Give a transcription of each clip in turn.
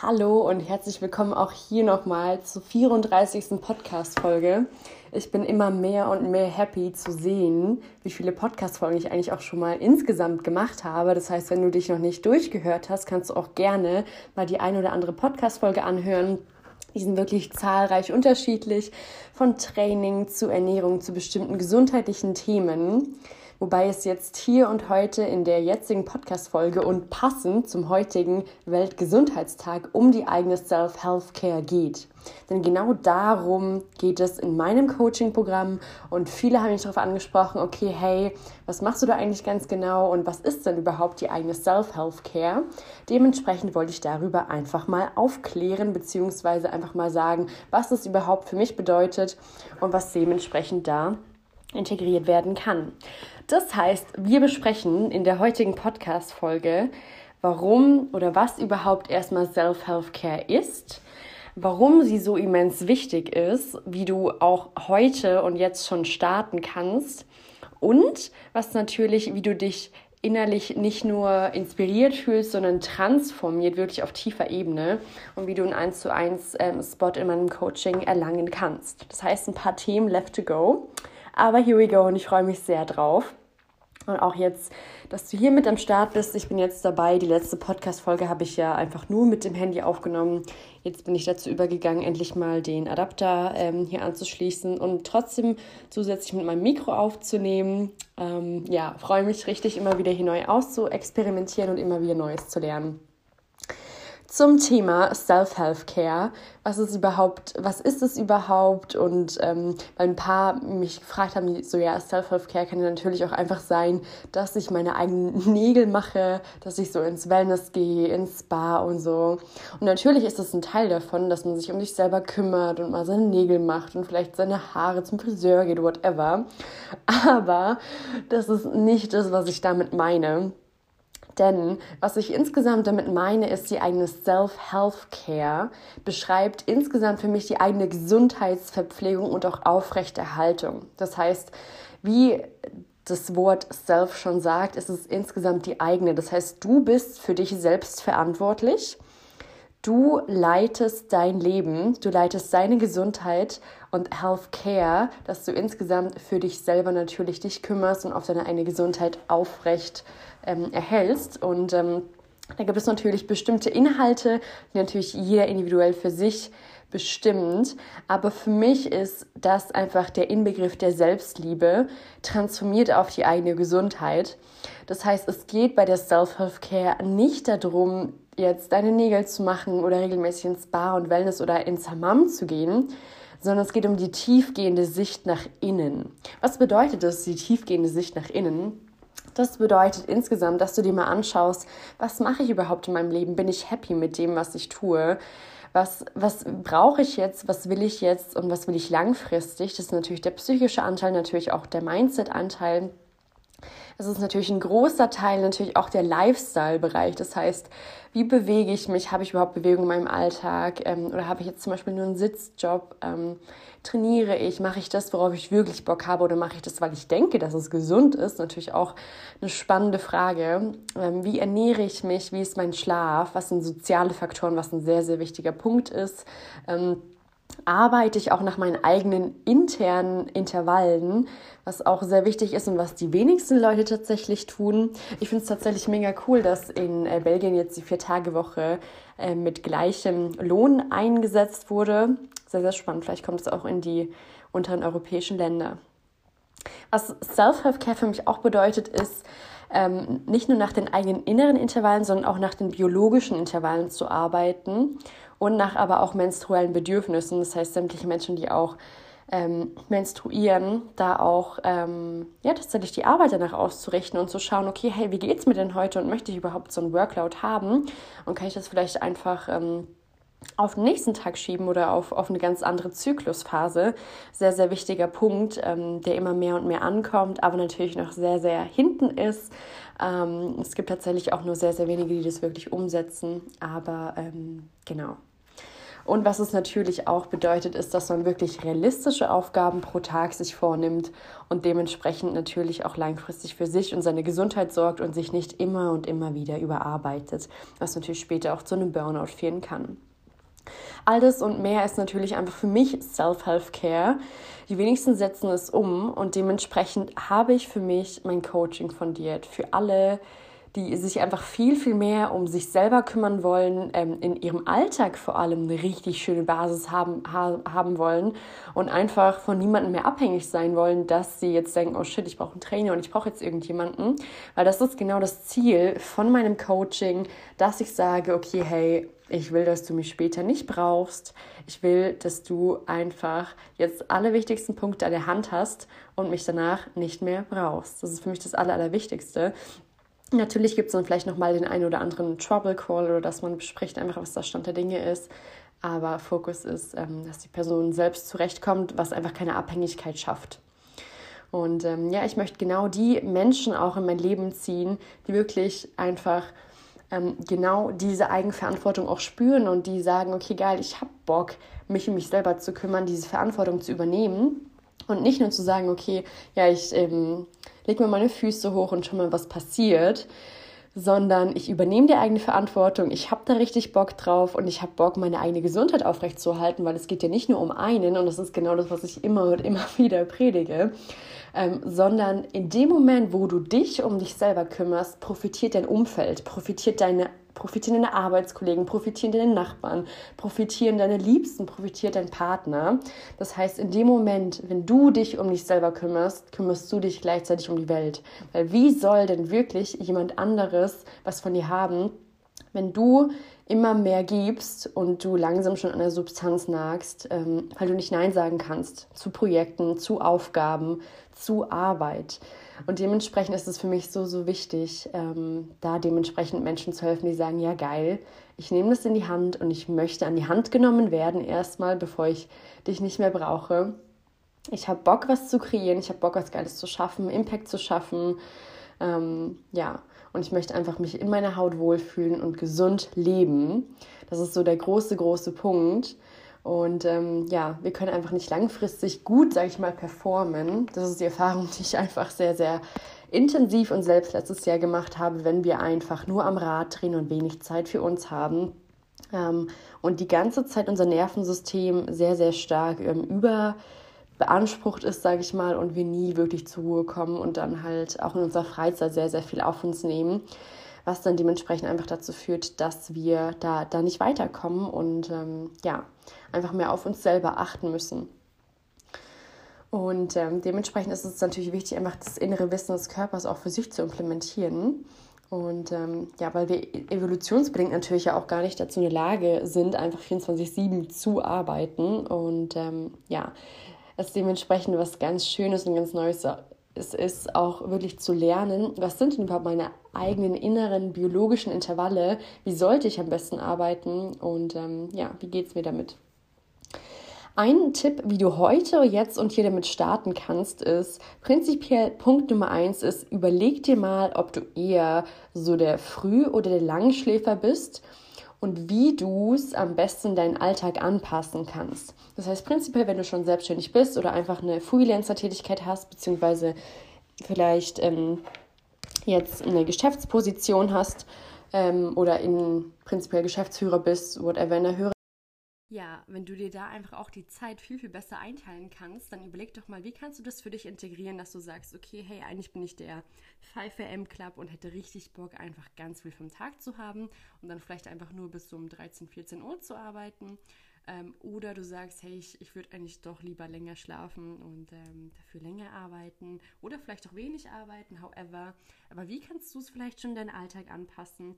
Hallo und herzlich willkommen auch hier nochmal zur 34. Podcast-Folge. Ich bin immer mehr und mehr happy zu sehen, wie viele Podcast-Folgen ich eigentlich auch schon mal insgesamt gemacht habe. Das heißt, wenn du dich noch nicht durchgehört hast, kannst du auch gerne mal die eine oder andere Podcast-Folge anhören. Die sind wirklich zahlreich unterschiedlich, von Training zu Ernährung zu bestimmten gesundheitlichen Themen wobei es jetzt hier und heute in der jetzigen Podcast-Folge und passend zum heutigen Weltgesundheitstag um die eigene Self-Health-Care geht. Denn genau darum geht es in meinem Coaching-Programm und viele haben mich darauf angesprochen, okay, hey, was machst du da eigentlich ganz genau und was ist denn überhaupt die eigene Self-Health-Care? Dementsprechend wollte ich darüber einfach mal aufklären, beziehungsweise einfach mal sagen, was es überhaupt für mich bedeutet und was dementsprechend da integriert werden kann. Das heißt, wir besprechen in der heutigen Podcast-Folge, warum oder was überhaupt erstmal Self-Health-Care ist, warum sie so immens wichtig ist, wie du auch heute und jetzt schon starten kannst und was natürlich, wie du dich innerlich nicht nur inspiriert fühlst, sondern transformiert, wirklich auf tiefer Ebene und wie du einen 1 zu 1 ähm, Spot in meinem Coaching erlangen kannst. Das heißt, ein paar Themen left to go. Aber here we go und ich freue mich sehr drauf. Und auch jetzt, dass du hier mit am Start bist. Ich bin jetzt dabei. Die letzte Podcast-Folge habe ich ja einfach nur mit dem Handy aufgenommen. Jetzt bin ich dazu übergegangen, endlich mal den Adapter ähm, hier anzuschließen und trotzdem zusätzlich mit meinem Mikro aufzunehmen. Ähm, ja, freue mich richtig, immer wieder hier neu auszuexperimentieren und immer wieder Neues zu lernen zum Thema Self-Health-Care. Was ist überhaupt, was ist es überhaupt? Und ähm, weil ein paar mich gefragt haben, so ja, Self-Health-Care kann ja natürlich auch einfach sein, dass ich meine eigenen Nägel mache, dass ich so ins Wellness gehe, ins Spa und so. Und natürlich ist das ein Teil davon, dass man sich um sich selber kümmert und mal seine Nägel macht und vielleicht seine Haare zum Friseur geht, whatever. Aber das ist nicht das, was ich damit meine. Denn was ich insgesamt damit meine, ist die eigene Self-Health-Care, beschreibt insgesamt für mich die eigene Gesundheitsverpflegung und auch Aufrechterhaltung. Das heißt, wie das Wort Self schon sagt, ist es insgesamt die eigene. Das heißt, du bist für dich selbst verantwortlich. Du leitest dein Leben, du leitest deine Gesundheit und Healthcare, dass du insgesamt für dich selber natürlich dich kümmerst und auf deine eigene Gesundheit aufrecht ähm, erhältst. Und ähm, da gibt es natürlich bestimmte Inhalte, die natürlich jeder individuell für sich bestimmt. Aber für mich ist das einfach der Inbegriff der Selbstliebe, transformiert auf die eigene Gesundheit. Das heißt, es geht bei der Self-Health-Care nicht darum, jetzt deine Nägel zu machen oder regelmäßig ins Spa und Wellness oder ins Hammam zu gehen, sondern es geht um die tiefgehende Sicht nach innen. Was bedeutet das, die tiefgehende Sicht nach innen? Das bedeutet insgesamt, dass du dir mal anschaust, was mache ich überhaupt in meinem Leben? Bin ich happy mit dem, was ich tue? Was, was brauche ich jetzt? Was will ich jetzt? Und was will ich langfristig? Das ist natürlich der psychische Anteil, natürlich auch der Mindset-Anteil. Es ist natürlich ein großer Teil, natürlich auch der Lifestyle-Bereich. Das heißt, wie bewege ich mich? Habe ich überhaupt Bewegung in meinem Alltag? Ähm, oder habe ich jetzt zum Beispiel nur einen Sitzjob? Ähm, trainiere ich? Mache ich das, worauf ich wirklich Bock habe? Oder mache ich das, weil ich denke, dass es gesund ist? Natürlich auch eine spannende Frage. Ähm, wie ernähre ich mich? Wie ist mein Schlaf? Was sind soziale Faktoren, was ein sehr, sehr wichtiger Punkt ist? Arbeite ich auch nach meinen eigenen internen Intervallen, was auch sehr wichtig ist und was die wenigsten Leute tatsächlich tun. Ich finde es tatsächlich mega cool, dass in äh, Belgien jetzt die Vier-Tage-Woche äh, mit gleichem Lohn eingesetzt wurde. Sehr, sehr spannend. Vielleicht kommt es auch in die unteren europäischen Länder. Was Self-Health-Care für mich auch bedeutet, ist, ähm, nicht nur nach den eigenen inneren Intervallen, sondern auch nach den biologischen Intervallen zu arbeiten und nach aber auch menstruellen Bedürfnissen. Das heißt, sämtliche Menschen, die auch ähm, menstruieren, da auch ähm, ja, tatsächlich die Arbeit danach auszurichten und zu schauen, okay, hey, wie geht's mir denn heute und möchte ich überhaupt so ein Workload haben und kann ich das vielleicht einfach ähm, auf den nächsten Tag schieben oder auf, auf eine ganz andere Zyklusphase. Sehr, sehr wichtiger Punkt, ähm, der immer mehr und mehr ankommt, aber natürlich noch sehr, sehr hinten ist. Ähm, es gibt tatsächlich auch nur sehr, sehr wenige, die das wirklich umsetzen, aber ähm, genau. Und was es natürlich auch bedeutet, ist, dass man wirklich realistische Aufgaben pro Tag sich vornimmt und dementsprechend natürlich auch langfristig für sich und seine Gesundheit sorgt und sich nicht immer und immer wieder überarbeitet, was natürlich später auch zu einem Burnout führen kann. All das und mehr ist natürlich einfach für mich Self-Health-Care. Die wenigsten setzen es um und dementsprechend habe ich für mich mein Coaching fundiert. Für alle, die sich einfach viel, viel mehr um sich selber kümmern wollen, ähm, in ihrem Alltag vor allem eine richtig schöne Basis haben, ha haben wollen und einfach von niemandem mehr abhängig sein wollen, dass sie jetzt denken, oh shit, ich brauche einen Trainer und ich brauche jetzt irgendjemanden. Weil das ist genau das Ziel von meinem Coaching, dass ich sage, okay, hey, ich will, dass du mich später nicht brauchst. Ich will, dass du einfach jetzt alle wichtigsten Punkte an der Hand hast und mich danach nicht mehr brauchst. Das ist für mich das Aller, Allerwichtigste. Natürlich gibt es dann vielleicht nochmal den einen oder anderen Trouble Call oder dass man bespricht einfach, was der Stand der Dinge ist. Aber Fokus ist, ähm, dass die Person selbst zurechtkommt, was einfach keine Abhängigkeit schafft. Und ähm, ja, ich möchte genau die Menschen auch in mein Leben ziehen, die wirklich einfach ähm, genau diese Eigenverantwortung auch spüren und die sagen, okay, geil, ich habe Bock, mich um mich selber zu kümmern, diese Verantwortung zu übernehmen. Und nicht nur zu sagen, okay, ja, ich ähm, leg mir meine Füße hoch und schau mal, was passiert, sondern ich übernehme die eigene Verantwortung, ich habe da richtig Bock drauf und ich habe Bock, meine eigene Gesundheit aufrechtzuerhalten, weil es geht ja nicht nur um einen und das ist genau das, was ich immer und immer wieder predige, ähm, sondern in dem Moment, wo du dich um dich selber kümmerst, profitiert dein Umfeld, profitiert deine profitieren deine Arbeitskollegen, profitieren deine Nachbarn, profitieren deine Liebsten, profitiert dein Partner. Das heißt, in dem Moment, wenn du dich um dich selber kümmerst, kümmerst du dich gleichzeitig um die Welt. Weil wie soll denn wirklich jemand anderes was von dir haben, wenn du immer mehr gibst und du langsam schon an der Substanz nagst, ähm, weil du nicht Nein sagen kannst zu Projekten, zu Aufgaben, zu Arbeit. Und dementsprechend ist es für mich so, so wichtig, ähm, da dementsprechend Menschen zu helfen, die sagen, ja geil, ich nehme das in die Hand und ich möchte an die Hand genommen werden erstmal, bevor ich dich nicht mehr brauche. Ich habe Bock, was zu kreieren, ich habe Bock, was Geiles zu schaffen, Impact zu schaffen. Ähm, ja, und ich möchte einfach mich in meiner Haut wohlfühlen und gesund leben. Das ist so der große, große Punkt. Und ähm, ja, wir können einfach nicht langfristig gut, sage ich mal, performen. Das ist die Erfahrung, die ich einfach sehr, sehr intensiv und selbst letztes Jahr gemacht habe, wenn wir einfach nur am Rad drehen und wenig Zeit für uns haben. Ähm, und die ganze Zeit unser Nervensystem sehr, sehr stark ähm, über beansprucht ist, sage ich mal, und wir nie wirklich zur Ruhe kommen und dann halt auch in unserer Freizeit sehr, sehr viel auf uns nehmen, was dann dementsprechend einfach dazu führt, dass wir da, da nicht weiterkommen und ähm, ja, einfach mehr auf uns selber achten müssen. Und ähm, dementsprechend ist es natürlich wichtig, einfach das innere Wissen des Körpers auch für sich zu implementieren. Und ähm, ja, weil wir evolutionsbedingt natürlich ja auch gar nicht dazu in der Lage sind, einfach 24-7 zu arbeiten. Und ähm, ja, es dementsprechend was ganz Schönes und ganz Neues es ist auch wirklich zu lernen, was sind denn überhaupt meine eigenen inneren biologischen Intervalle, wie sollte ich am besten arbeiten? Und ähm, ja, wie geht es mir damit. Ein Tipp, wie du heute, jetzt und hier damit starten kannst, ist prinzipiell Punkt Nummer eins ist, überleg dir mal, ob du eher so der Früh- oder der Langschläfer bist und wie du es am besten deinen Alltag anpassen kannst. Das heißt prinzipiell, wenn du schon selbstständig bist oder einfach eine Freelancer-Tätigkeit hast, beziehungsweise vielleicht ähm, jetzt eine Geschäftsposition hast ähm, oder in prinzipiell Geschäftsführer bist, whatever, in der höheren ja, wenn du dir da einfach auch die Zeit viel, viel besser einteilen kannst, dann überleg doch mal, wie kannst du das für dich integrieren, dass du sagst, okay, hey, eigentlich bin ich der 5am Club und hätte richtig Bock, einfach ganz viel vom Tag zu haben und dann vielleicht einfach nur bis um 13, 14 Uhr zu arbeiten. Ähm, oder du sagst, hey, ich, ich würde eigentlich doch lieber länger schlafen und ähm, dafür länger arbeiten oder vielleicht auch wenig arbeiten, however. Aber wie kannst du es vielleicht schon in deinen Alltag anpassen?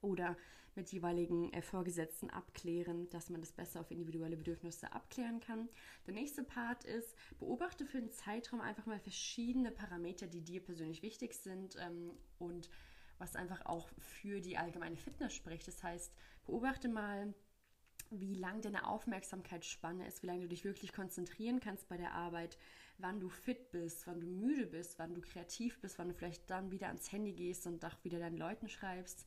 Oder mit jeweiligen äh, Vorgesetzten abklären, dass man das besser auf individuelle Bedürfnisse abklären kann. Der nächste Part ist, beobachte für den Zeitraum einfach mal verschiedene Parameter, die dir persönlich wichtig sind ähm, und was einfach auch für die allgemeine Fitness spricht. Das heißt, beobachte mal, wie lang deine Aufmerksamkeitsspanne ist, wie lange du dich wirklich konzentrieren kannst bei der Arbeit, wann du fit bist, wann du müde bist, wann du kreativ bist, wann du vielleicht dann wieder ans Handy gehst und auch wieder deinen Leuten schreibst.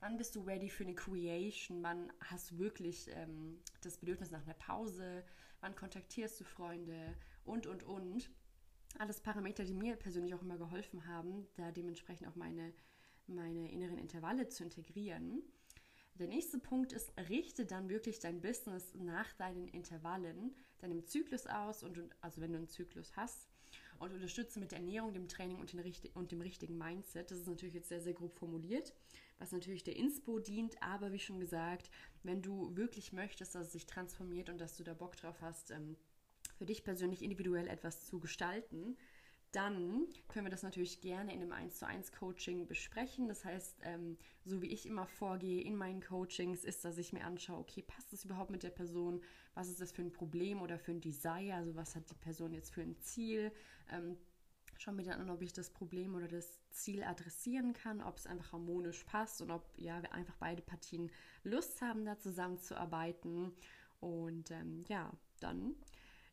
Wann bist du ready für eine Creation? Wann hast du wirklich ähm, das Bedürfnis nach einer Pause? Wann kontaktierst du Freunde? Und, und, und. Alles Parameter, die mir persönlich auch immer geholfen haben, da dementsprechend auch meine, meine inneren Intervalle zu integrieren. Der nächste Punkt ist, richte dann wirklich dein Business nach deinen Intervallen, deinem Zyklus aus und also wenn du einen Zyklus hast und unterstütze mit der Ernährung, dem Training und, den, und dem richtigen Mindset. Das ist natürlich jetzt sehr, sehr grob formuliert, was natürlich der Inspo dient, aber wie schon gesagt, wenn du wirklich möchtest, dass es sich transformiert und dass du da Bock drauf hast, ähm, für dich persönlich individuell etwas zu gestalten, dann können wir das natürlich gerne in einem 1 zu 1 Coaching besprechen. Das heißt, ähm, so wie ich immer vorgehe in meinen Coachings, ist, dass ich mir anschaue, okay, passt das überhaupt mit der Person? Was ist das für ein Problem oder für ein Desire? Also was hat die Person jetzt für ein Ziel? Ähm, Schau mir dann an, ob ich das Problem oder das Ziel adressieren kann, ob es einfach harmonisch passt und ob ja, wir einfach beide Partien Lust haben, da zusammenzuarbeiten. Und ähm, ja, dann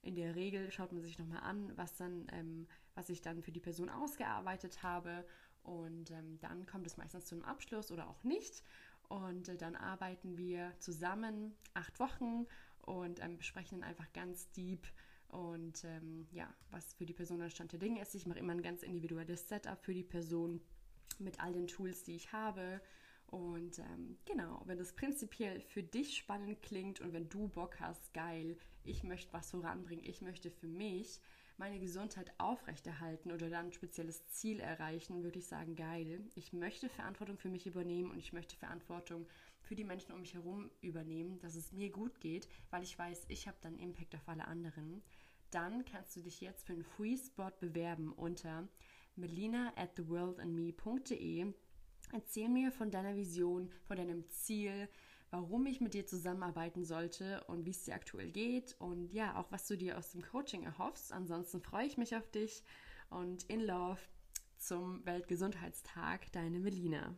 in der Regel schaut man sich nochmal an, was dann ähm, was ich dann für die Person ausgearbeitet habe. Und ähm, dann kommt es meistens zu einem Abschluss oder auch nicht. Und äh, dann arbeiten wir zusammen acht Wochen und ähm, besprechen dann einfach ganz deep und ähm, ja, was für die Person der Stand der Dinge ist. Ich mache immer ein ganz individuelles Setup für die Person mit all den Tools, die ich habe. Und ähm, genau, wenn das prinzipiell für dich spannend klingt und wenn du Bock hast, geil, ich möchte was voranbringen, ich möchte für mich meine Gesundheit aufrechterhalten oder dann ein spezielles Ziel erreichen, würde ich sagen, geil. Ich möchte Verantwortung für mich übernehmen und ich möchte Verantwortung für die Menschen um mich herum übernehmen, dass es mir gut geht, weil ich weiß, ich habe dann Impact auf alle anderen. Dann kannst du dich jetzt für einen Free Spot bewerben unter melina at theworldandme.de. Erzähl mir von deiner Vision, von deinem Ziel, warum ich mit dir zusammenarbeiten sollte und wie es dir aktuell geht und ja, auch was du dir aus dem Coaching erhoffst. Ansonsten freue ich mich auf dich und in Love zum Weltgesundheitstag, deine Melina.